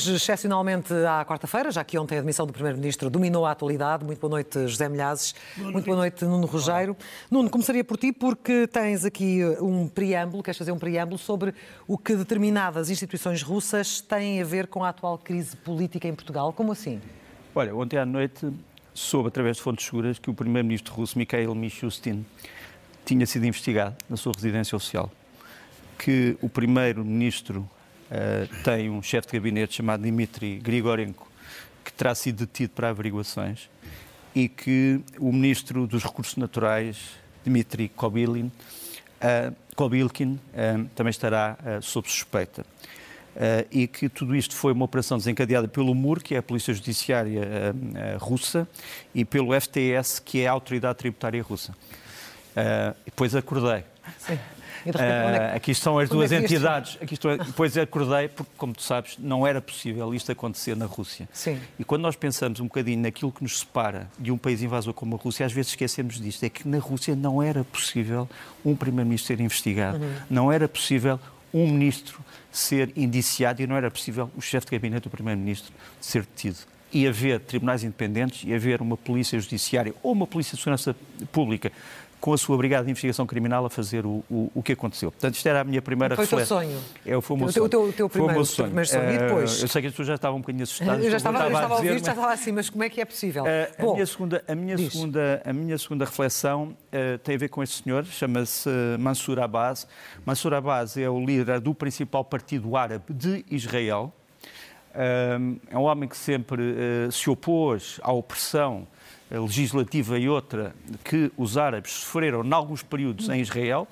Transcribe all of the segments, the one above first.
Hoje, excepcionalmente à quarta-feira, já que ontem a admissão do Primeiro-Ministro dominou a atualidade. Muito boa noite, José Milhazes. Boa Muito boa noite, Nuno Rogério. Nuno, começaria por ti porque tens aqui um preâmbulo, queres fazer um preâmbulo sobre o que determinadas instituições russas têm a ver com a atual crise política em Portugal. Como assim? Olha, ontem à noite soube, através de fontes seguras, que o Primeiro-Ministro russo, Mikhail Mishustin, tinha sido investigado na sua residência oficial. Que o Primeiro-Ministro Uh, tem um chefe de gabinete chamado Dmitry Grigorenko, que terá sido detido para averiguações, e que o ministro dos Recursos Naturais, Dmitry Kobilin, uh, Kobilkin, uh, também estará sob suspeita. e que tudo isto foi uma operação desencadeada pelo MUR, que é a Polícia Judiciária russa, e pelo FTS, que é a Autoridade Tributária Russa. e depois acordei. Sim. Uh, aqui estão as duas é entidades. Aqui estou, depois acordei, porque, como tu sabes, não era possível isto acontecer na Rússia. Sim. E quando nós pensamos um bocadinho naquilo que nos separa de um país invasor como a Rússia, às vezes esquecemos disto. É que na Rússia não era possível um primeiro-ministro ser investigado, uhum. não era possível um ministro ser indiciado e não era possível o chefe de gabinete do primeiro-ministro ser detido e haver tribunais independentes e haver uma polícia judiciária ou uma polícia de segurança pública com a sua Brigada de Investigação Criminal a fazer o, o, o que aconteceu. Portanto, isto era a minha primeira foi reflexão. Foi o teu sonho? É, foi o meu o sonho. Teu, o teu, primeiro, foi o sonho. primeiro sonho. E depois? Uh, eu sei que as pessoas já estavam um bocadinho assustadas. Eu já estava, eu estava a, ouvir, já estava assim, mas como é que é possível? Uh, Bom, a, minha segunda, a, minha segunda, a minha segunda reflexão uh, tem a ver com este senhor, chama-se Mansour Abbas. Mansour Abbas é o líder do principal partido árabe de Israel. é um homem que sempre se opôs à opressão legislativa e outra que os árabes sofreram em alguns períodos em Israel.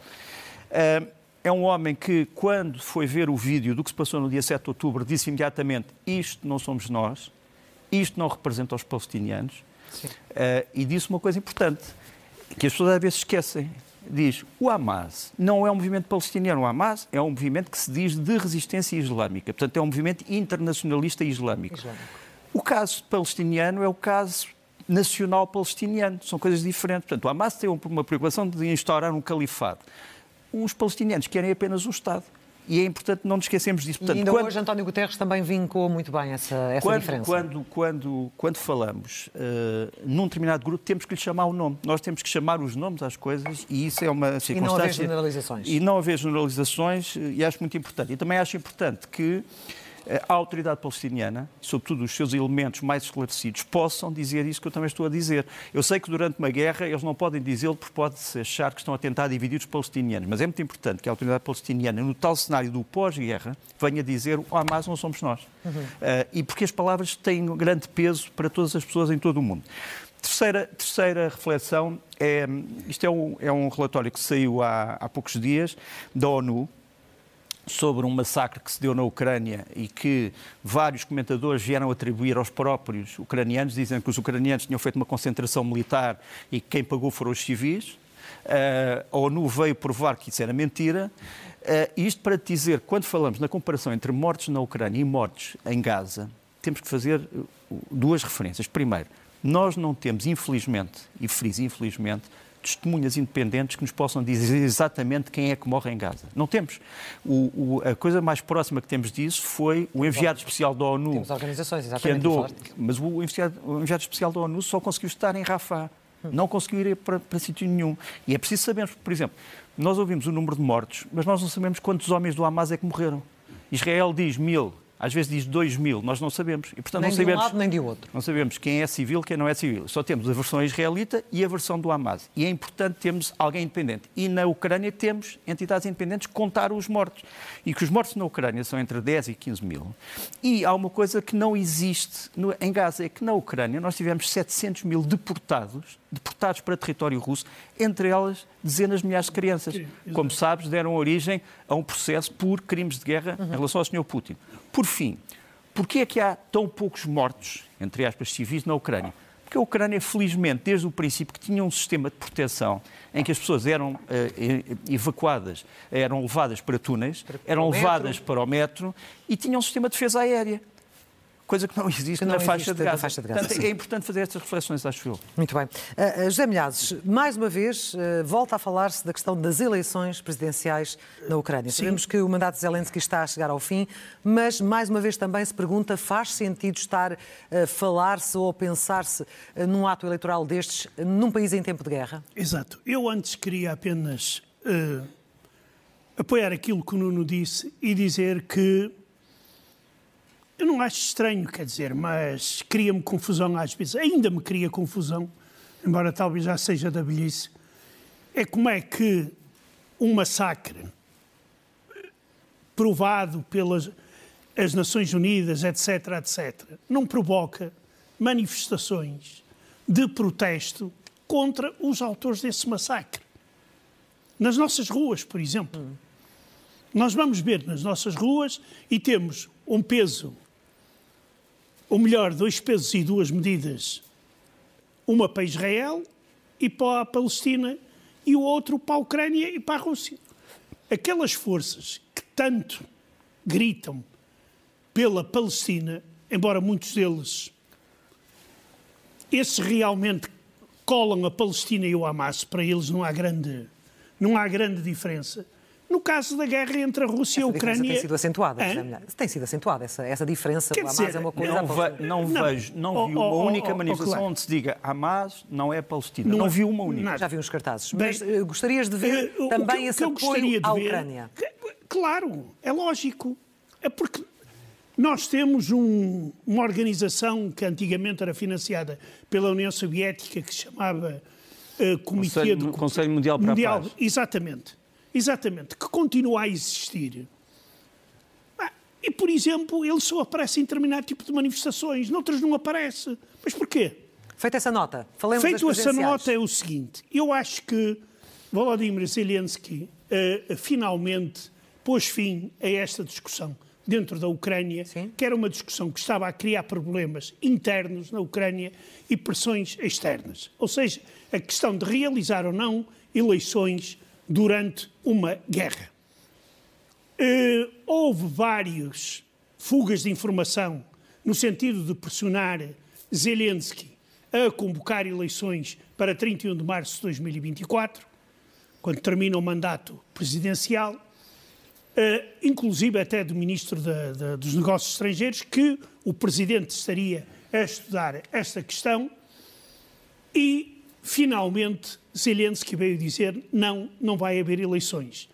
É um homem que, quando foi ver o vídeo do que se passou no dia 7 de outubro, disse imediatamente: Isto não somos nós, isto não representa os palestinianos. Uh, e disse uma coisa importante, que as pessoas às vezes esquecem. Diz: o Hamas não é um movimento palestiniano, o Hamas é um movimento que se diz de resistência islâmica, portanto, é um movimento internacionalista islâmico. islâmico. O caso palestiniano é o caso nacional palestiniano. São coisas diferentes. Portanto, o Hamas tem uma preocupação de instaurar um califado. Os palestinianos querem apenas um Estado. E é importante não nos esquecermos disso. Portanto, e ainda quando... hoje António Guterres também vincou muito bem essa, essa quando, diferença. Quando, quando, quando falamos uh, num determinado grupo, temos que lhe chamar o nome. Nós temos que chamar os nomes às coisas e isso é uma circunstância... E não haver generalizações. E não haver generalizações e acho muito importante. E também acho importante que a autoridade palestiniana, sobretudo os seus elementos mais esclarecidos, possam dizer isso que eu também estou a dizer. Eu sei que durante uma guerra eles não podem dizê-lo porque pode-se achar que estão a tentar dividir os palestinianos, mas é muito importante que a autoridade palestiniana, no tal cenário do pós-guerra, venha dizer o Hamas não somos nós. Uhum. Uh, e porque as palavras têm um grande peso para todas as pessoas em todo o mundo. Terceira, terceira reflexão, é, isto é um, é um relatório que saiu há, há poucos dias da ONU, sobre um massacre que se deu na Ucrânia e que vários comentadores vieram atribuir aos próprios ucranianos, dizendo que os ucranianos tinham feito uma concentração militar e que quem pagou foram os civis. Uh, a ONU veio provar que isso era mentira. Uh, isto para dizer, quando falamos na comparação entre mortes na Ucrânia e mortes em Gaza, temos que fazer duas referências. Primeiro, nós não temos, infelizmente, e friso infelizmente, testemunhas independentes que nos possam dizer exatamente quem é que morre em Gaza. Não temos. O, o, a coisa mais próxima que temos disso foi o enviado especial da ONU. Temos organizações, exatamente. Que andou, mas o enviado, o enviado especial da ONU só conseguiu estar em Rafah. Hum. Não conseguiu ir para, para sítio nenhum. E é preciso sabermos, por exemplo, nós ouvimos o número de mortos, mas nós não sabemos quantos homens do Hamas é que morreram. Israel diz mil, às vezes diz 2 mil, nós não sabemos. E, portanto, nem não de sabemos, um lado nem de outro. Não sabemos quem é civil, quem não é civil. Só temos a versão israelita e a versão do Hamas. E é importante termos alguém independente. E na Ucrânia temos entidades independentes que contaram os mortos. E que os mortos na Ucrânia são entre 10 e 15 mil. E há uma coisa que não existe no, em Gaza, é que na Ucrânia nós tivemos 700 mil deportados, deportados para território russo, entre elas dezenas de milhares de crianças. Como sabes, deram origem a um processo por crimes de guerra uhum. em relação ao Sr. Putin. Por fim, porquê é que há tão poucos mortos, entre aspas, civis na Ucrânia? Porque a Ucrânia, felizmente, desde o princípio, que tinha um sistema de proteção em que as pessoas eram uh, evacuadas, eram levadas para túneis, eram levadas para o metro e tinha um sistema de defesa aérea coisa que não existe, que não na, existe faixa de Gaza. Faixa de Gaza. Portanto, é importante fazer estas reflexões, acho eu. Muito bem. Uh, José Milhazes, mais uma vez, uh, volta a falar-se da questão das eleições presidenciais na Ucrânia. Sim. Sabemos que o mandato de Zelensky está a chegar ao fim, mas mais uma vez também se pergunta, faz sentido estar a falar-se ou pensar-se num ato eleitoral destes num país em tempo de guerra? Exato. Eu antes queria apenas uh, apoiar aquilo que o Nuno disse e dizer que eu não acho estranho, quer dizer, mas cria-me confusão às vezes. Ainda me cria confusão, embora talvez já seja da velhice. É como é que um massacre provado pelas as Nações Unidas, etc., etc., não provoca manifestações de protesto contra os autores desse massacre. Nas nossas ruas, por exemplo. Hum. Nós vamos ver nas nossas ruas e temos um peso ou melhor, dois pesos e duas medidas, uma para Israel e para a Palestina e o outro para a Ucrânia e para a Rússia. Aquelas forças que tanto gritam pela Palestina, embora muitos deles, esses realmente colam a Palestina e o Hamas, para eles não há grande, não há grande diferença no caso da guerra entre a Rússia essa e a Ucrânia. tem sido acentuada, tem sido acentuada essa, essa diferença. Quer dizer, Hamas é uma coisa. Não, ve, não, não vejo, não oh, vi uma oh, única oh, oh manifestação claro. onde se diga Hamas não é Palestina. Não, não vi uma única. Já vi uns cartazes. Mas Bem, uh, gostarias de ver uh, também que, esse que apoio à Ucrânia? Claro, é lógico. É porque nós temos um, uma organização que antigamente era financiada pela União Soviética que se chamava uh, Comitê Conselho, do Conselho Mundial para Mundial, a Paz. Exatamente Exatamente, que continua a existir. E, por exemplo, ele só aparece em determinado tipo de manifestações, noutras não aparece. Mas porquê? Feita essa nota, falemos Feito essa nota é o seguinte, eu acho que Volodymyr Zelensky uh, finalmente pôs fim a esta discussão dentro da Ucrânia, Sim. que era uma discussão que estava a criar problemas internos na Ucrânia e pressões externas. Ou seja, a questão de realizar ou não eleições durante uma guerra. Uh, houve várias fugas de informação no sentido de pressionar Zelensky a convocar eleições para 31 de março de 2024, quando termina o mandato presidencial, uh, inclusive até do Ministro dos Negócios Estrangeiros, que o Presidente estaria a estudar esta questão e finalmente Zelensky veio dizer não, não vai haver eleições.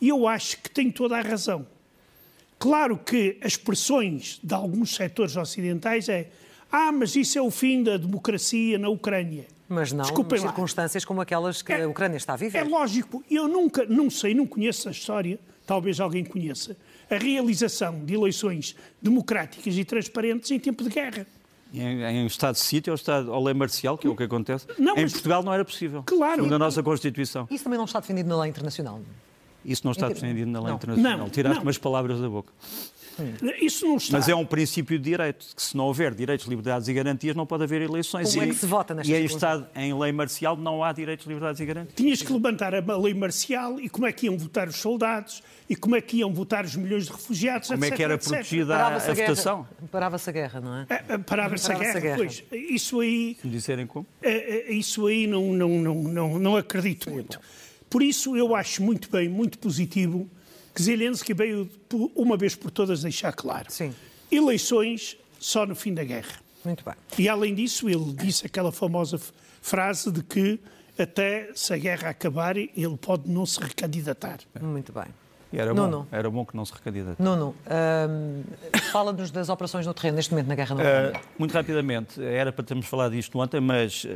E eu acho que tem toda a razão. Claro que as pressões de alguns setores ocidentais é ah, mas isso é o fim da democracia na Ucrânia. Mas não Desculpem em circunstâncias como aquelas que é, a Ucrânia está a viver. É lógico. Eu nunca, não sei, não conheço a história, talvez alguém conheça, a realização de eleições democráticas e transparentes em tempo de guerra. Em, em estado de sítio, ou estado ao lei marcial, que é o que acontece. Não, em Portugal não era possível. Claro. Segundo a nossa Constituição. Isso também não está defendido na lei internacional. Isso não está defendido na lei não. internacional. Não, Tiraste umas palavras da boca. Isso não está. Mas é um princípio de direito, que se não houver direitos, liberdades e garantias, não pode haver eleições. Como e, é que se vota nesta E em, estado, em lei marcial não há direitos, liberdades e garantias. Tinhas que levantar a lei marcial e como é que iam votar os soldados e como é que iam votar os milhões de refugiados, Como etc, é que era protegida a, a, votação? Parava-se a guerra, não é? é Parava-se a, guerra, a guerra, pois. Isso aí... Se me disserem como? É, é, isso aí não, não, não, não, não acredito muito. Por isso eu acho muito bem, muito positivo que Zelensky veio uma vez por todas deixar claro. Sim. Eleições só no fim da guerra. Muito bem. E além disso, ele disse aquela famosa frase de que até se a guerra acabar, ele pode não se recandidatar. Muito bem. E era bom, era bom que não se recandidate. Nuno, fala-nos das operações no terreno neste momento na guerra na Ucrânia. Uh, muito rapidamente, era para termos falado disto ontem, mas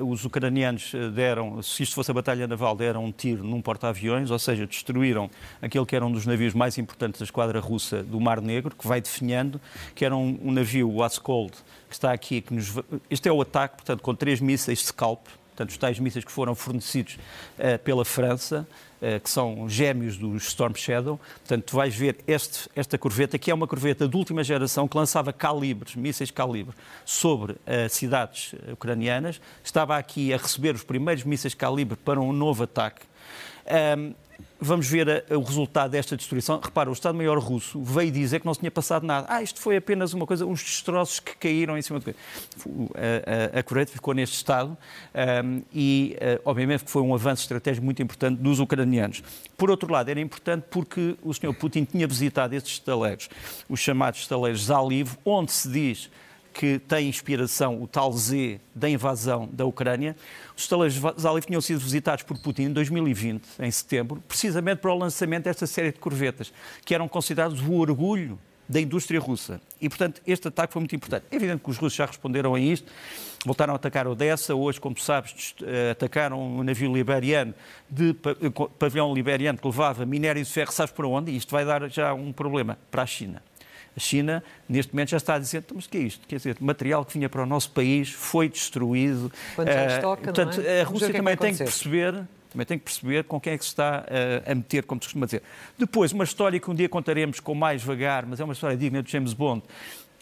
um, os ucranianos deram, se isto fosse a batalha naval, deram um tiro num porta-aviões, ou seja, destruíram aquele que era um dos navios mais importantes da esquadra russa do Mar Negro, que vai definhando, que era um, um navio, o Askold, que está aqui, que nos... Este é o ataque, portanto, com três mísseis Scalp, portanto, os tais mísseis que foram fornecidos uh, pela França, uh, que são gêmeos dos Storm Shadow. Portanto, tu vais ver este, esta corveta, que é uma corveta de última geração, que lançava calibres, mísseis calibre, sobre uh, cidades ucranianas. Estava aqui a receber os primeiros mísseis calibre para um novo ataque. Um, vamos ver a, o resultado desta destruição. Repara, o Estado-Maior russo veio dizer que não se tinha passado nada. Ah, isto foi apenas uma coisa, uns destroços que caíram em cima do. A, a, a Coreia ficou neste estado um, e, uh, obviamente, foi um avanço estratégico muito importante dos ucranianos. Por outro lado, era importante porque o Sr. Putin tinha visitado estes estaleiros, os chamados estaleiros Zaliv, onde se diz que tem inspiração o tal Z da invasão da Ucrânia. Os estaleiros Zalif tinham sido visitados por Putin em 2020, em setembro, precisamente para o lançamento desta série de corvetas, que eram considerados o orgulho da indústria russa. E, portanto, este ataque foi muito importante. É evidente que os russos já responderam a isto, voltaram a atacar Odessa, hoje, como sabes, eh, atacaram um navio liberiano, de pavilhão liberiano, que levava minério de ferro, sabes para onde? E isto vai dar já um problema para a China. A China, neste momento, já está a dizer, então, mas o que é isto? Quer dizer, material que vinha para o nosso país foi destruído. Quando já estoca, portanto, é? a Rússia também que tem que perceber também tem que perceber com quem é que se está uh, a meter, como se costuma dizer. Depois, uma história que um dia contaremos com mais vagar, mas é uma história digna de James Bond,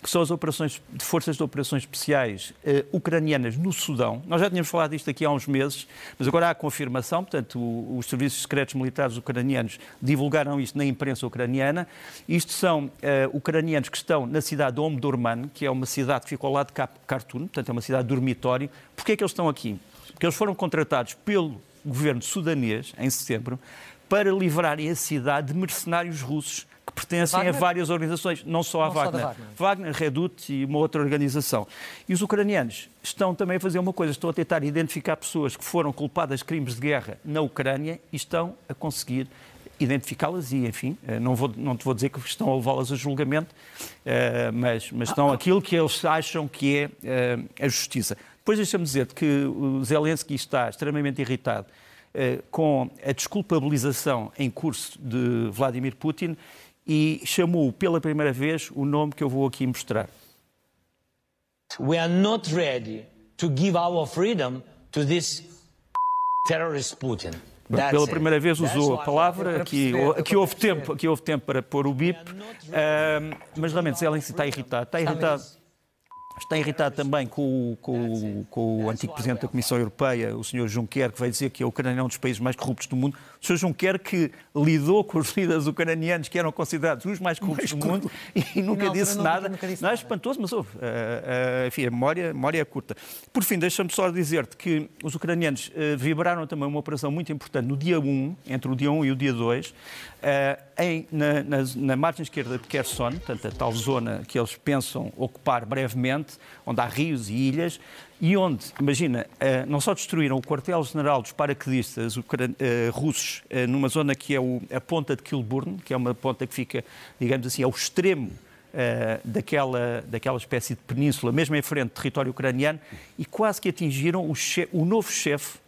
que são as operações de forças de operações especiais uh, ucranianas no Sudão. Nós já tínhamos falado disto aqui há uns meses, mas agora há a confirmação, portanto, o, os serviços secretos militares ucranianos divulgaram isto na imprensa ucraniana. Isto são uh, ucranianos que estão na cidade de Omdurman, que é uma cidade que fica ao lado de Khartoum, portanto, é uma cidade dormitório. Porquê é que eles estão aqui? Porque eles foram contratados pelo governo sudanês, em setembro, para livrarem a cidade de mercenários russos que pertencem Wagner? a várias organizações, não só a não Wagner. Só Wagner. Wagner, Redut e uma outra organização. E os ucranianos estão também a fazer uma coisa, estão a tentar identificar pessoas que foram culpadas de crimes de guerra na Ucrânia e estão a conseguir identificá-las e, enfim, eh, não, vou, não te vou dizer que estão a levá-las a julgamento, eh, mas, mas estão aquilo que eles acham que é eh, a justiça. Depois deixa-me dizer que o Zelensky está extremamente irritado com a desculpabilização em curso de Vladimir Putin e chamou pela primeira vez o nome que eu vou aqui mostrar. We are not ready to give our freedom to this terrorist Putin. That's pela primeira vez usou a palavra, aqui, aqui, houve tempo, aqui houve tempo para pôr o bip, uh, mas realmente Zelensky está irritado. Está irritado Está irritado também com, com, com, o antigo Presidente da Comissão Europeia, o Sr. Juncker, que vai dizer que a Ucrânia é um dos países mais corruptos do mundo. O Sr. Juncker que lidou com os líderes ucranianos que eram considerados os mais corruptos do mundo e nunca disse nada. Nunca disse não é espantoso, mas houve. Uh, uh, enfim, a memória, a memória é curta. Por fim, deixa-me só dizer-te que os ucranianos uh, vibraram também uma operação muito importante no dia 1, entre o dia 1 e o dia 2, em, na, na, na margem esquerda de Kherson, portanto, a tal zona que eles pensam ocupar brevemente, onde há rios e ilhas, e onde, imagina, eh, não só destruíram o quartel-general dos paraquedistas eh, russos eh, numa zona que é a ponta de Kilburn, que é uma ponta que fica, digamos assim, ao extremo daquela, daquela espécie de península, mesmo em frente do território ucraniano, e quase que atingiram o, chefe, o novo chefe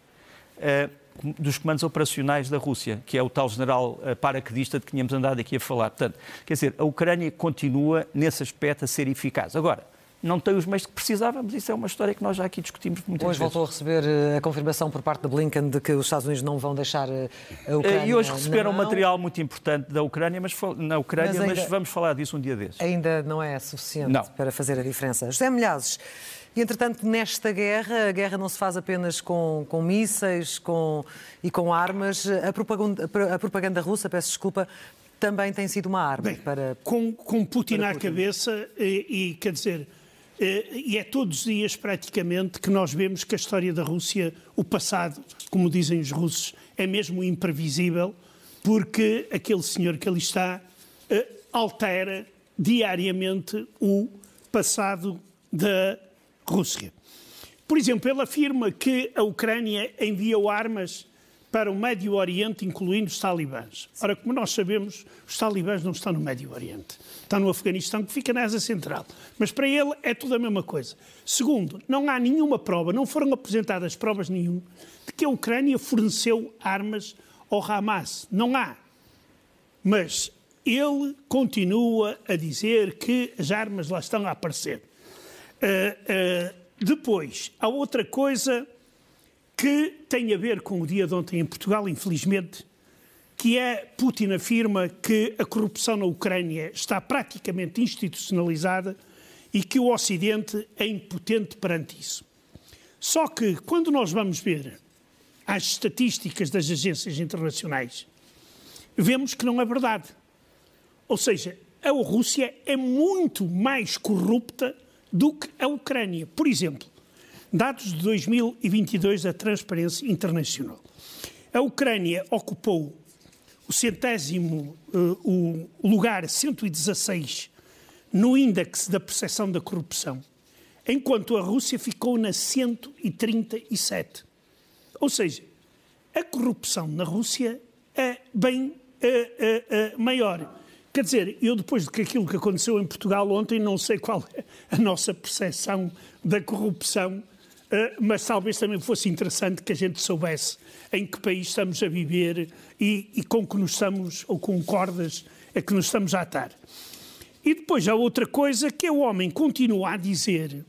dos comandos operacionais da Rússia, que é o tal general paraquedista de que tínhamos andado aqui a falar. Portanto, quer dizer, a Ucrânia continua nesse aspecto a ser eficaz. Agora, não tem os meios que precisava, mas isso é uma história que nós já aqui discutimos muitas hoje vezes. Hoje voltou a receber eh, a confirmação por parte de Blinken de que os Estados Unidos não vão deixar eh, a Ucrânia. E hoje receberam um material muito importante da Ucrânia, mas na Ucrânia, mas, ainda, mas, vamos falar disso um dia desses. Ainda não é suficiente não. para fazer a diferença. José Milhazes, e entretanto, nesta guerra, a guerra não se faz apenas com, com mísseis com, e com armas. A propaganda, a propaganda russa, peço desculpa, também tem sido uma arma Bem, para. Com, com Putin para à cabeça, e, e quer dizer eh, e é todos os dias praticamente que nós vemos que a história da Rússia, o passado, como dizem os russos, é mesmo imprevisível, porque aquele senhor que ali está eh, altera diariamente o passado da Rússia. Por exemplo, ele afirma que a Ucrânia enviou armas para o Médio Oriente, incluindo os talibãs. Ora, como nós sabemos, os talibãs não estão no Médio Oriente. Estão no Afeganistão, que fica na Ásia Central. Mas para ele é tudo a mesma coisa. Segundo, não há nenhuma prova, não foram apresentadas provas nenhuma de que a Ucrânia forneceu armas ao Hamas. Não há. Mas ele continua a dizer que as armas lá estão a aparecer. Uh, uh, depois, há outra coisa que tem a ver com o dia de ontem em Portugal, infelizmente, que é Putin afirma que a corrupção na Ucrânia está praticamente institucionalizada e que o Ocidente é impotente perante isso. Só que, quando nós vamos ver as estatísticas das agências internacionais, vemos que não é verdade. Ou seja, a Rússia é muito mais corrupta do que a Ucrânia. Por exemplo, Dados de 2022 da Transparência Internacional. A Ucrânia ocupou o centésimo uh, o lugar 116 no índice da percepção da corrupção, enquanto a Rússia ficou na 137. Ou seja, a corrupção na Rússia é bem uh, uh, maior. Quer dizer, eu depois de que aquilo que aconteceu em Portugal ontem, não sei qual é a nossa percepção da corrupção mas talvez também fosse interessante que a gente soubesse em que país estamos a viver e, e com que nos estamos, ou com cordas a que nos estamos a atar. E depois há outra coisa que é o homem continua a dizer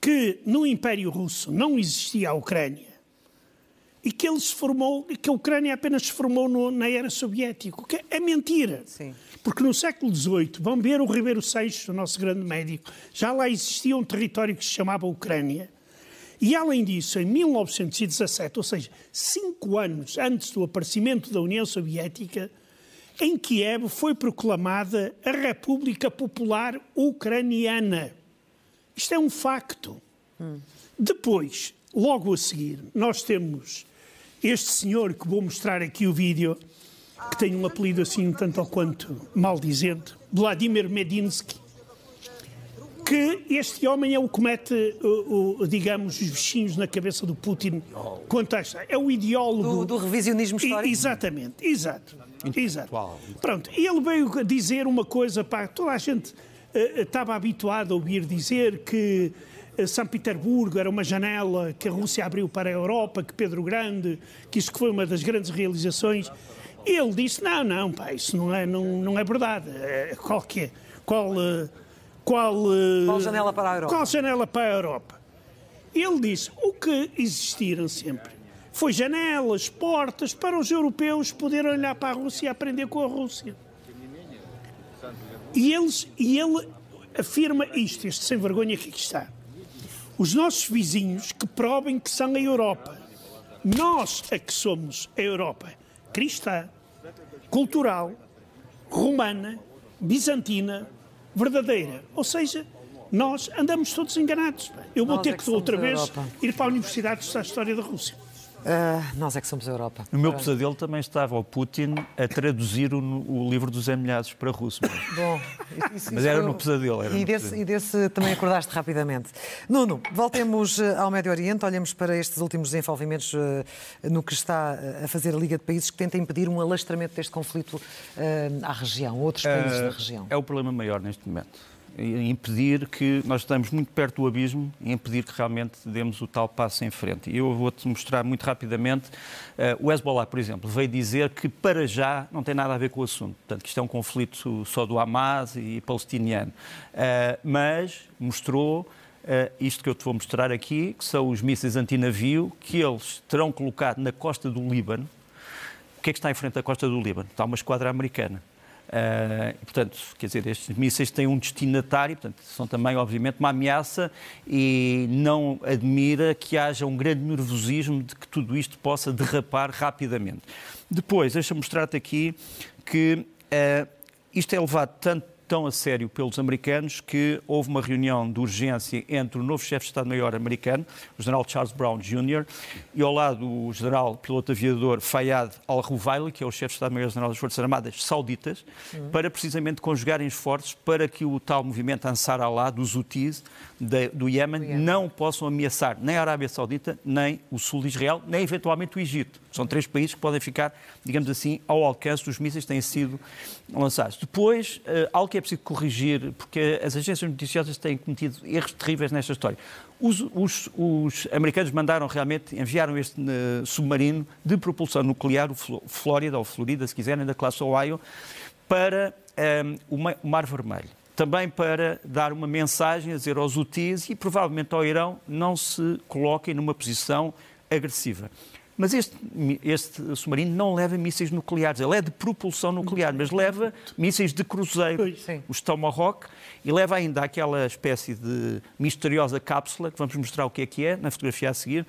que no Império Russo não existia a Ucrânia e que ele se formou, que a Ucrânia apenas se formou no, na era soviética, que é mentira. Sim. Porque no século XVIII, vão ver o Ribeiro Seixas, o nosso grande médico, já lá existia um território que se chamava Ucrânia. E além disso, em 1917, ou seja, cinco anos antes do aparecimento da União Soviética, em Kiev foi proclamada a República Popular Ucraniana. Isto é um facto. Hum. Depois, logo a seguir, nós temos este senhor que vou mostrar aqui o vídeo, que tem um apelido assim um tanto ou quanto maldizente, Vladimir Medinsky, que este homem é o que mete, o, o, digamos, os bichinhos na cabeça do Putin quanto a esta. É o ideólogo... Do, do revisionismo histórico? I, exatamente, exato. Exato. Pronto, e ele veio dizer uma coisa, para toda a gente uh, estava habituada a ouvir dizer que São Petersburgo era uma janela que a Rússia abriu para a Europa, que Pedro Grande, que isso que foi uma das grandes realizações. Ele disse: não, não, pá, isso não é, não, não é verdade. É, qual que é? Qual, eh, qual, eh, qual janela para a Europa? Qual janela para a Europa? Ele disse: o que existiram sempre foi janelas, portas para os europeus poderem olhar para a Rússia e aprender com a Rússia. E, eles, e ele afirma isto, este sem vergonha que aqui está. Os nossos vizinhos que provem que são a Europa. Nós é que somos a Europa cristã, cultural, romana, bizantina, verdadeira. Ou seja, nós andamos todos enganados. Eu vou nós ter é que, que outra vez ir para a Universidade de História da Rússia. Uh, nós é que somos a Europa. No meu pesadelo também estava o Putin a traduzir o, o livro dos Emilhados para russo. Mas, Bom, isso, mas era no pesadelo. Era e, no desse, pesadelo. e desse também acordaste rapidamente. Nuno, voltemos eh, ao Médio Oriente, olhemos para estes últimos desenvolvimentos uh, no que está a fazer a Liga de Países que tenta impedir um alastramento deste conflito uh, à região, outros países da região. É o problema maior neste momento impedir que nós estamos muito perto do abismo e impedir que realmente demos o tal passo em frente. Eu vou-te mostrar muito rapidamente. Uh, o Hezbollah, por exemplo, veio dizer que para já não tem nada a ver com o assunto. Portanto, que isto é um conflito só do Hamas e palestiniano. Uh, mas mostrou Uh, isto que eu te vou mostrar aqui, que são os mísseis antinavio que eles terão colocado na costa do Líbano. O que é que está em frente da costa do Líbano? Está uma esquadra americana. Uh, portanto, quer dizer, estes mísseis têm um destinatário, portanto, são também, obviamente, uma ameaça e não admira que haja um grande nervosismo de que tudo isto possa derrapar rapidamente. Depois, deixa-me mostrar-te aqui que uh, isto é levado tanto tão a sério pelos americanos que houve uma reunião de urgência entre o novo chefe de Estado-Maior americano, o general Charles Brown Jr., e ao lado o general piloto aviador Fayad al-Ruvaili, que é o chefe de Estado-Maior-General das Forças Armadas Sauditas, uhum. para precisamente conjugarem esforços para que o tal movimento Ansar Allah dos Houthis do Iémen não possam ameaçar nem a Arábia Saudita, nem o sul de Israel, nem eventualmente o Egito. São três países que podem ficar, digamos assim, ao alcance dos mísseis que têm sido lançados. Depois, uh, que é preciso corrigir, porque as agências noticiosas têm cometido erros terríveis nesta história. Os, os, os americanos mandaram realmente, enviaram este uh, submarino de propulsão nuclear, o Flórida, ou Florida, se quiserem, da classe Ohio, para um, eh, o Mar Vermelho também para dar uma mensagem a dizer aos Houthis e provavelmente ao Irão não se coloquem numa posição agressiva. Mas este, este submarino não leva mísseis nucleares, ele é de propulsão nuclear, mas leva mísseis de cruzeiro, Sim. os Tomahawk, e leva ainda aquela espécie de misteriosa cápsula, que vamos mostrar o que é que é na fotografia a seguir.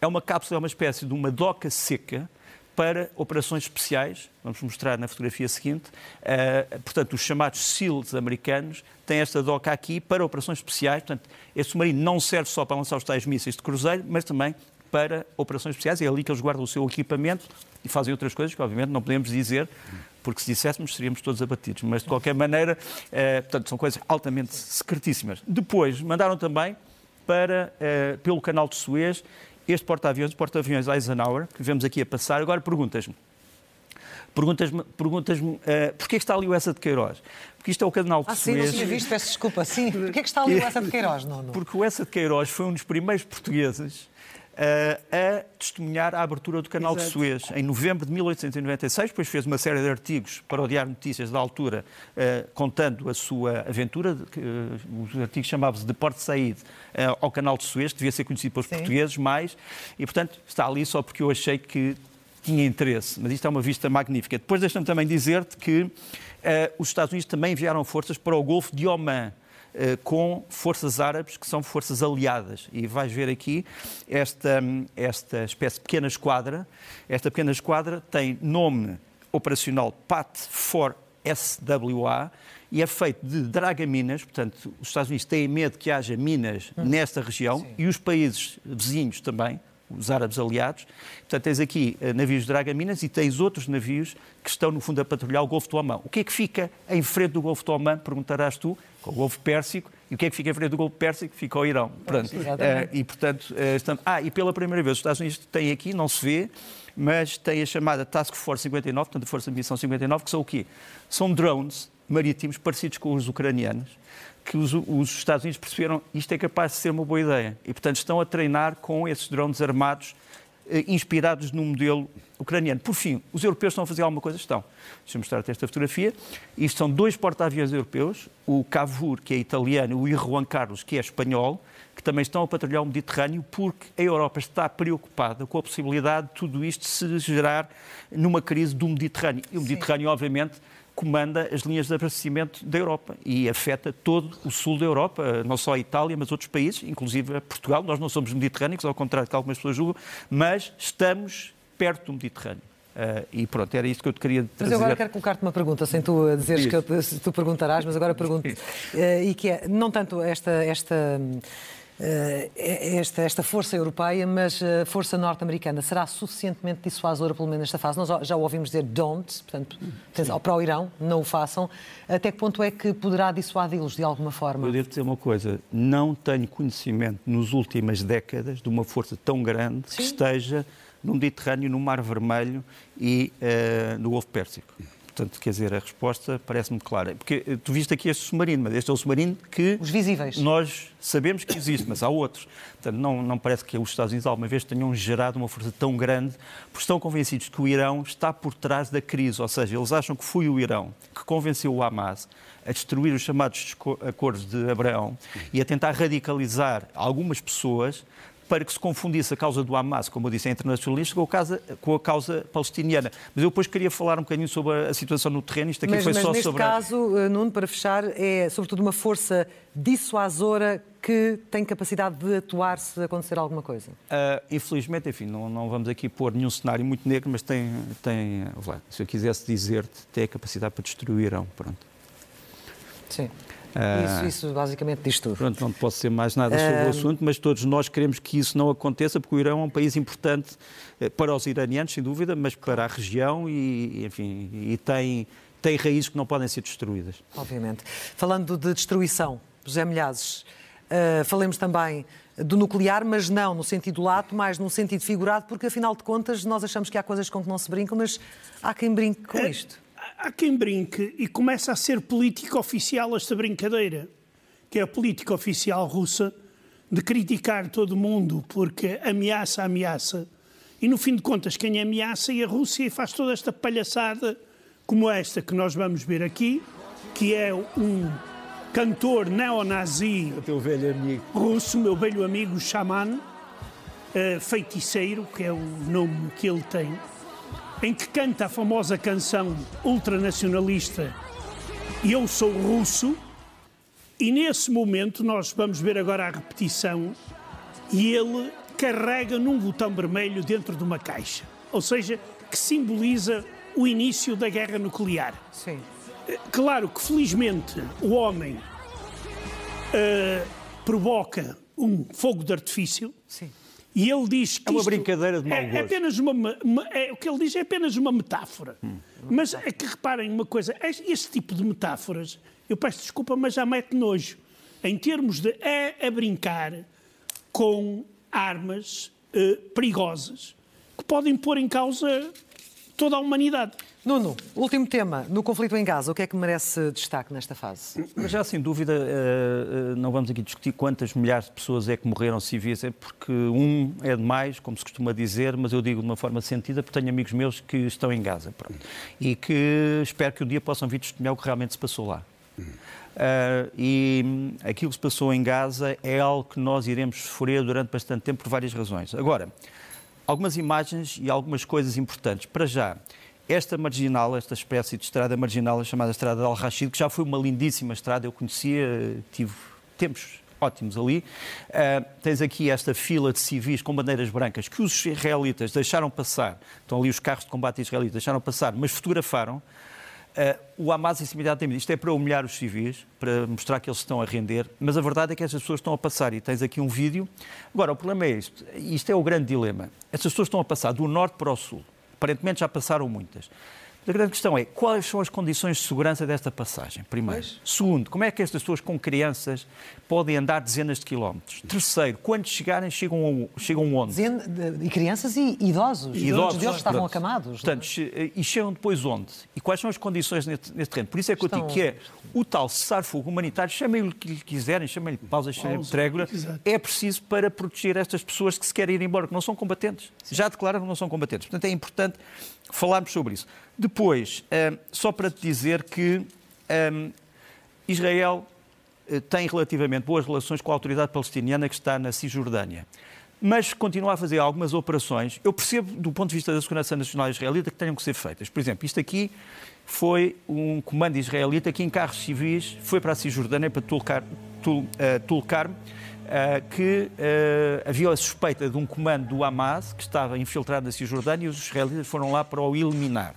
É uma cápsula, é uma espécie de uma doca seca, para operações especiais, vamos mostrar na fotografia seguinte. Uh, portanto, os chamados SEALs americanos têm esta doca aqui para operações especiais. Portanto, este submarino não serve só para lançar os tais mísseis de cruzeiro, mas também para operações especiais. É ali que eles guardam o seu equipamento e fazem outras coisas que, obviamente, não podemos dizer, porque se disséssemos seríamos todos abatidos. Mas, de qualquer maneira, eh, portanto, são coisas altamente secretíssimas. Depois, mandaram também para, eh, pelo canal de Suez este porta-aviões, porta-aviões Eisenhower, que vemos aqui a passar. Agora, perguntas-me. Perguntas-me, perguntas-me uh, porquê está ali o Essa de Queiroz? Porque isto é o canal de ah, Suez. sim, não tinha visto, peço desculpa. Sim, porquê é que está ali o Essa de Queiroz? Não. Porque o Essa de Queiroz foi um dos primeiros portugueses a testemunhar a abertura do canal Exato. de Suez. Em novembro de 1896, depois fez uma série de artigos para o Diário Notícias da altura, uh, contando a sua aventura, uh, os artigos chamavam-se de Porto Said ao canal de Suez, que devia ser conhecido pelos Sim. portugueses mais, e portanto está ali só porque eu achei que tinha interesse, mas isto é uma vista magnífica. Depois deixa-me também dizer-te que os Estados Unidos também enviaram forças para o Golfo de Oman, eh, com forças árabes que são forças aliadas. E vais ver aqui esta, esta espécie de pequena esquadra. Esta pequena esquadra tem nome operacional PAT-4SWA e é feito de dragaminas, portanto, os Estados Unidos têm medo que haja minas hum. nesta região Sim. e os países vizinhos também os árabes aliados. Portanto, tens aqui uh, navios de dragaminas e tens outros navios que estão, no fundo, a patrulhar o Golfo do Omã. O que é que fica em frente do Golfo do Omã, perguntarás tu, com o Golfo Pérsico, e o que é que fica em frente do Golfo Pérsico? Fica o Irão. Pronto. Uh, e, portanto, uh, estamos... Ah, e pela primeira vez os Estados Unidos têm aqui, não se vê, mas tem a chamada Task Force 59, portanto, a Força de Missão 59, que são o quê? São drones marítimos parecidos com os ucranianos, que os, os, Estados Unidos perceberam isto é capaz de ser uma boa ideia. E, portanto, estão a treinar com esses drones armados eh, inspirados no modelo ucraniano. Por fim, os europeus estão a fazer alguma coisa? Estão. Deixa-me mostrar-te esta fotografia. Isto são dois porta-aviões europeus, o Cavour, que é italiano, e o Juan Carlos, que é espanhol, que também estão a patrulhar o Mediterrâneo, porque a Europa está preocupada com a possibilidade de tudo isto se gerar numa crise do Mediterrâneo. E o Mediterrâneo, Sim. obviamente, comanda as linhas de abastecimento da Europa e afeta todo o sul da Europa, não só a Itália, mas outros países, inclusive Portugal. Nós não somos mediterrâneos, ao contrário do que algumas pessoas julgam, mas estamos perto do Mediterrâneo. Uh, e pronto, era isto que eu te queria trazer. Mas eu agora quero colocar-te uma pergunta, sem tu dizeres que eu, tu perguntarás, mas agora pergunto. Uh, e que é, não tanto esta, esta eh, esta, esta força europeia, mas a força norte-americana será suficientemente dissuasora, pelo menos nesta fase? Nós já ouvimos dizer don't, portanto, Sim. para o Irão, não o façam. Até que ponto é que poderá dissuadi-los de alguma forma? Eu devo dizer uma coisa, não tenho conhecimento nas últimas décadas de uma força tão grande Sim. que esteja no Mediterrâneo, no Mar Vermelho e uh, no Golfo Pérsico. Portanto, quer dizer, a resposta parece-me clara. Porque eh, tu viste aqui este submarino, mas este é o submarino que... Os visíveis. Nós sabemos que existe, mas há outros. Portanto, não, não parece que os Estados Unidos alguma vez tenham gerado uma força tão grande, porque estão convencidos que o Irão está por trás da crise. Ou seja, eles acham que foi o Irão que convenceu o Hamas a destruir os chamados acordos de Abraão e a tentar radicalizar algumas pessoas para que se confundisse a causa do Hamas, como eu disse, é internacionalista, com a causa, com a causa palestiniana. Mas eu depois queria falar um bocadinho sobre a, situação no terreno. Isto aqui mas, foi mas só neste sobre. Neste caso, eh, Nuno, para fechar, é sobretudo uma força dissuasora que tem capacidade de atuar se acontecer alguma coisa? Uh, infelizmente, enfim, não, não, vamos aqui pôr nenhum cenário muito negro, mas tem, tem se eu quisesse dizer-te, tem a capacidade para destruir Irão, pronto. Sim. Uh, isso, isso, basicamente diz tudo. Pronto, não posso dizer mais nada sobre uh, o assunto, mas todos nós queremos que isso não aconteça, porque o Irão é um país importante eh, para os iranianos, sem dúvida, mas para a região e, enfim, e tem, tem raízes que não podem ser destruídas. Obviamente. Falando de destruição, José Milhazes, uh, falemos também do nuclear, mas não no sentido lato, mais no sentido figurado, porque afinal de contas nós achamos que há coisas com que não se brincam, mas há quem brinque com é, isto. Há quem brinque e começa a ser política oficial esta brincadeira, que é a política oficial russa de criticar todo mundo porque ameaça, ameaça. E no fim de contas, quem ameaça é a Rússia e faz toda esta palhaçada como esta que nós vamos ver aqui, que é um cantor neonazi teu velho amigo. russo, meu velho amigo xamã, uh, feiticeiro, que é o nome que ele tem, em que canta a famosa canção ultranacionalista Eu Sou Russo, e nesse momento nós vamos ver agora a repetição e ele carrega num botão vermelho dentro de uma caixa, ou seja, que simboliza o início da guerra nuclear. Sim. Claro que, felizmente, o homem uh, provoca um fogo de artifício. Sim. E ele diz que. É uma brincadeira de mau é, é apenas uma, uma é, O que ele diz é apenas uma metáfora. Hum. Mas é que reparem uma coisa: este tipo de metáforas, eu peço desculpa, mas já mete nojo. Em termos de. É a brincar com armas uh, perigosas que podem pôr em causa toda a humanidade. Nuno, último tema. No conflito em Gaza, o que é que merece destaque nesta fase? Mas já, sem dúvida, eh, eh, não vamos aqui discutir quantas milhares de pessoas é que morreram civis, é porque um é demais, como se costuma dizer, mas eu digo de uma forma sentida, porque tenho amigos meus que estão em Gaza. Pronto. E que espero que um dia possam vir testemunhar o que realmente se passou lá. Uh, e aquilo que se passou em Gaza é algo que nós iremos sofrer durante bastante tempo por várias razões. Agora, algumas imagens e algumas coisas importantes. Para já, esta marginal, esta espécie de estrada marginal, chamada Estrada de Al-Rashid, que já foi uma lindíssima estrada, eu conhecia, tive tempos ótimos ali. Uh, tens aqui esta fila de civis com bandeiras brancas que os israelitas deixaram passar, estão ali os carros de combate israelitas, deixaram passar, mas fotografaram. Uh, o Hamas disse imediatamente, isto é para humilhar os civis, para mostrar que eles estão a render, mas a verdade é que estas pessoas estão a passar e tens aqui um vídeo. Agora, o problema é isto, isto é o grande dilema. Estas pessoas estão a passar do norte para o sul. Aparentemente já passaram muitas. A grande questão é quais são as condições de segurança desta passagem, primeiro. Pois. Segundo, como é que estas pessoas com crianças podem andar dezenas de quilómetros? Terceiro, quando chegarem, chegam, chegam onde? e crianças e idosos. Idosos, Muitos deles estavam pronto. acamados. Portanto, é? e chegam depois onde? E quais são as condições neste, neste terreno? Por isso é que Estão... eu digo que é o tal cessar-fogo humanitário, chamem-lhe o que quiserem, chamem-lhe pausa, chamem-lhe trégua, é preciso para proteger estas pessoas que se querem ir embora, que não são combatentes. Já declararam que não são combatentes. Portanto, é importante falarmos sobre isso. Depois, eh, só para te dizer que eh, Israel eh, tem relativamente boas relações com a autoridade palestiniana que está na Cisjordânia. Mas continua a fazer algumas operações. Eu percebo, do ponto de vista da segurança nacional israelita, que tenham que ser feitas. Por exemplo, isto aqui foi um comando israelita que, em carros civis, foi para a Cisjordânia, para Tulcar, Tul, Tulcar uh, que uh, havia a suspeita de um comando do Hamas que estava infiltrado na Cisjordânia e os israelitas foram lá para o eliminar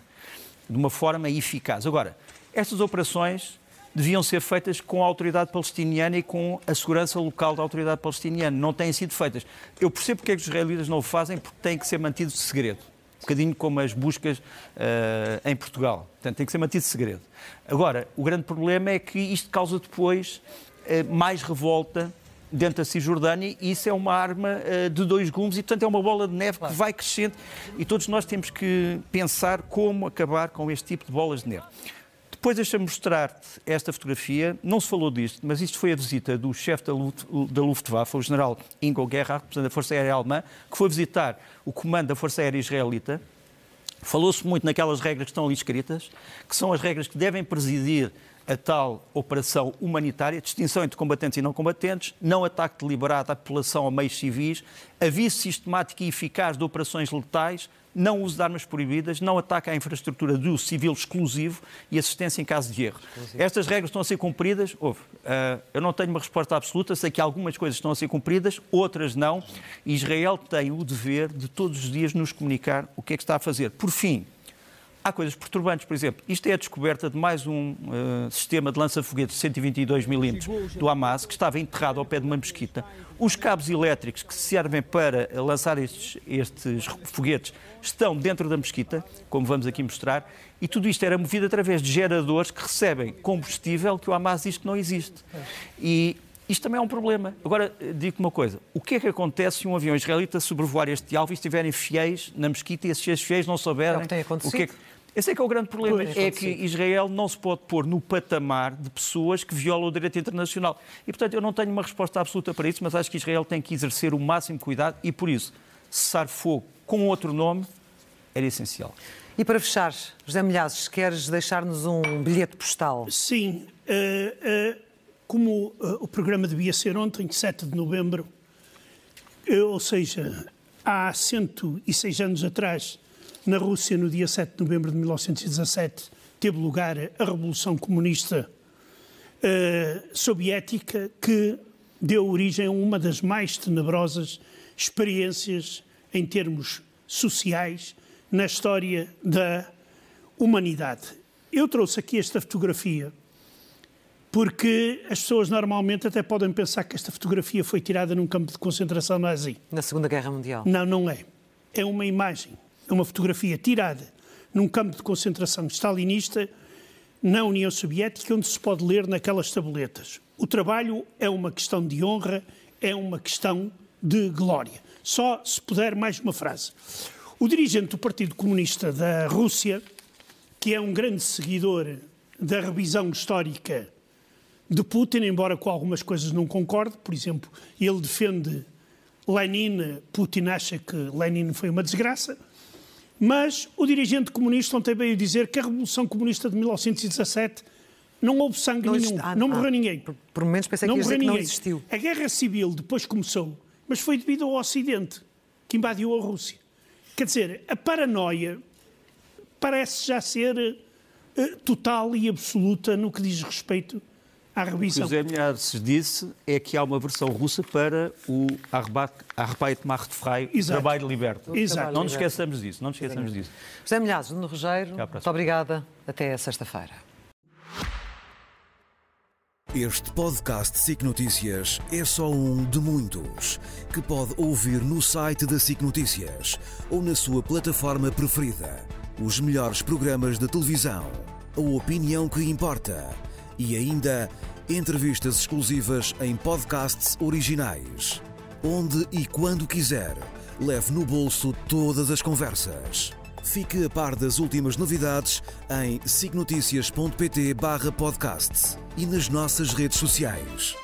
de uma forma eficaz. Agora, estas operações deviam ser feitas com a autoridade palestiniana e com a segurança local da autoridade palestiniana. Não têm sido feitas. Eu percebo porque é que os israelitas não o fazem, porque têm que ser mantidos de segredo. Um bocadinho como as buscas uh, em Portugal. Portanto, tem que ser mantido de segredo. Agora, o grande problema é que isto causa depois uh, mais revolta dentro da Cisjordânia e isso é uma arma uh, de dois gumes e, portanto, é uma bola de neve claro. que vai crescendo e todos nós temos que pensar como acabar com este tipo de bolas de neve. Depois deixa-me mostrar-te esta fotografia. Não se falou disto, mas isto foi a visita do chefe da, Luft, da Luftwaffe, o general Ingo Gerhard, representante da Força Aérea Alemã, que foi visitar o comando da Força Aérea Israelita. Falou-se muito naquelas regras que estão ali escritas, que são as regras que devem presidir a tal operação humanitária, distinção entre combatentes e não combatentes, não ataque deliberado à população ou meios civis, aviso sistemático e eficaz de operações letais, não uso de armas proibidas, não ataque à infraestrutura do civil exclusivo e assistência em caso de erro. Exclusivo. Estas regras estão a ser cumpridas? Houve. Uh, eu não tenho uma resposta absoluta, sei que algumas coisas estão a ser cumpridas, outras não. Israel tem o dever de todos os dias nos comunicar o que é que está a fazer. Por fim, há coisas perturbantes. Por exemplo, isto é a descoberta de mais um uh, sistema de lança-foguetes de 122 milímetros do Hamas, que estava enterrado ao pé de uma mesquita. Os cabos elétricos que servem para lançar estes, estes foguetes estão dentro da mesquita, como vamos aqui mostrar, e tudo isto era movido através de geradores que recebem combustível que o Hamas diz que não existe. E isto também é um problema. Agora, digo uma coisa: o que é que acontece se um avião israelita sobrevoar este alvo e estiverem fiéis na mesquita e esses fiéis não souberem é o que tem acontecido. o que é que... Esse é que é o grande problema. Pois, é que Israel não se pode pôr no patamar de pessoas que violam o direito internacional. E, portanto, eu não tenho uma resposta absoluta para isso, mas acho que Israel tem que exercer o máximo cuidado e, por isso, cessar fogo com outro nome era essencial. E para fechar, José Milhazes, queres deixar-nos um bilhete postal? Sim. Uh, uh como uh, o programa devia ser ontem, 7 de novembro, uh, ou seja, há 106 anos atrás, na Rússia, no dia 7 de novembro de 1917, teve lugar a Revolução Comunista uh, Soviética, que deu origem a uma das mais tenebrosas experiências em termos sociais na história da humanidade. Eu trouxe aqui esta fotografia porque as pessoas normalmente até podem pensar que esta fotografia foi tirada num campo de concentração nazi. Na Segunda Guerra Mundial? Não, não é. É uma imagem, é uma fotografia tirada num campo de concentração stalinista na União Soviética, onde se pode ler naquelas tabuletas. O trabalho é uma questão de honra, é uma questão de glória. Só se puder mais uma frase. O dirigente do Partido Comunista da Rússia, que é um grande seguidor da revisão histórica de Putin, embora com algumas coisas não concorde. Por exemplo, ele defende Lenin, Putin acha que Lenin foi uma desgraça. Mas o dirigente comunista ontem veio dizer que a Revolução Comunista de 1917 não houve sangue não nenhum, ah, não morreu ah, ninguém. Por, por menos pensei não que, morreu ninguém. não existiu. A guerra civil depois começou, mas foi devido ao Ocidente, que invadiu a Rússia. Quer dizer, a paranoia parece já ser uh, total e absoluta no que diz respeito à revisão. O que José Milhares disse é que há uma versão russa para o Arbeit macht frei, trabalho liberta. Exato. Não nos esqueçamos disso, não nos esqueçamos disso. José Milhares, Nuno Rogério, muito obrigada. Até sexta-feira. Este podcast SIC Notícias é só um de muitos que pode ouvir no site da SIC Notícias ou na sua plataforma preferida. Os melhores programas de televisão, a opinião que importa e ainda entrevistas exclusivas em podcasts originais. Onde e quando quiser, leve no bolso todas as conversas. Fique a par das últimas novidades em signoticias.pt/podcast e nas nossas redes sociais.